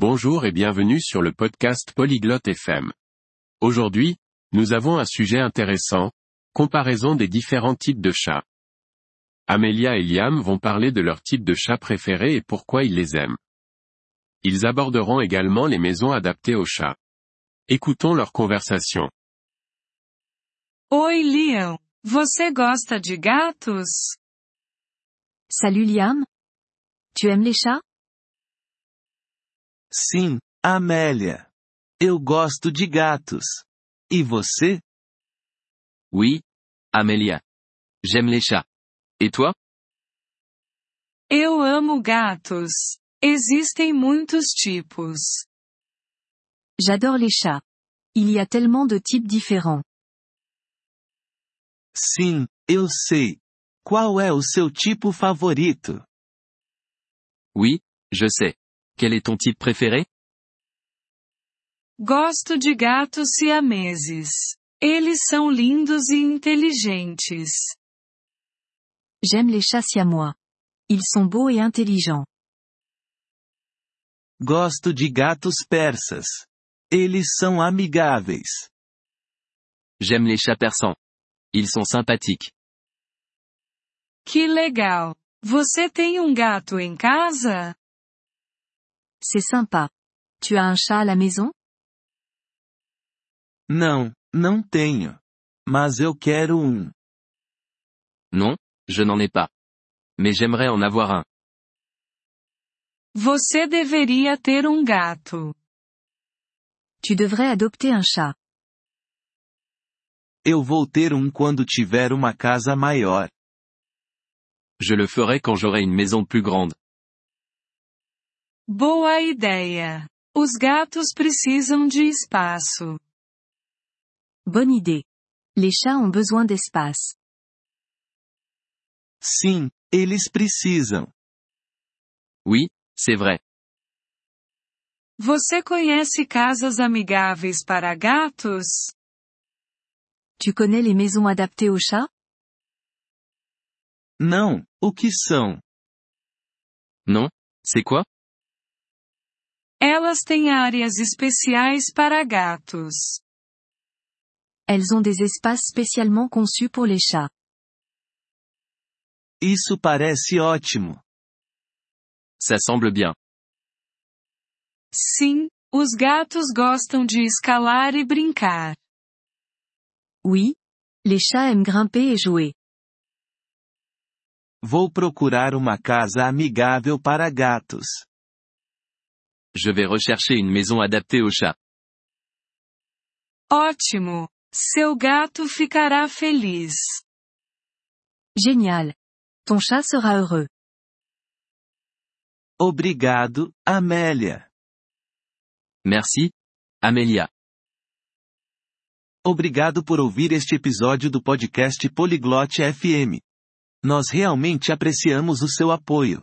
Bonjour et bienvenue sur le podcast Polyglotte FM. Aujourd'hui, nous avons un sujet intéressant, comparaison des différents types de chats. Amelia et Liam vont parler de leur type de chat préféré et pourquoi ils les aiment. Ils aborderont également les maisons adaptées aux chats. Écoutons leur conversation. Oi, Liam. Você gosta de gatos? Salut Liam. Tu aimes les chats? Sim, Amélia. Eu gosto de gatos. E você? Oui, Amélia. J'aime les chats. Et toi Eu amo gatos. Existem muitos tipos. J'adore les chats. Il y a tellement de types différents. Sim, eu sei. Qual é o seu tipo favorito? Oui, je sais. Quel est ton type préféré Gosto de gatos siameses. Eles são lindos e inteligentes. J'aime les chats siamois. Ils sont beaux et intelligents. Gosto de gatos persas. Eles são amigáveis. J'aime les chats persans. Ils sont sympathiques. Que legal! Você tem um gato em casa? C'est sympa. Tu as un chat à la maison? Não, não tenho. Mas eu quero um. Non, je n'en ai pas. Mais j'aimerais en avoir un. Você deveria ter um gato. Tu devrais adopter un chat. Eu vou ter um quando tiver uma casa maior. Je le ferai quand j'aurai une maison plus grande. Boa ideia. Os gatos precisam de espaço. Bonne idée. Les chats ont besoin d'espace. Sim, eles precisam. Oui, c'est vrai. Você conhece casas amigáveis para gatos? Tu connais les maisons adaptées aux chats Não, o que são? Non C'est quoi Elas têm áreas especiais para gatos. Elles ont des espaces spécialement conçus pour les chats. Isso parece ótimo. Ça semble bien. Sim, os gatos gostam de escalar e brincar. Oui. Les chats aiment grimper et jouer. Vou procurar uma casa amigável para gatos. Je vais rechercher une maison adaptée aux chats. Ótimo! Seu gato ficará feliz. Génial. Ton chat sera heureux. Obrigado, Amélia. Merci, Amélia. Obrigado por ouvir este episódio do podcast Poliglote FM. Nós realmente apreciamos o seu apoio.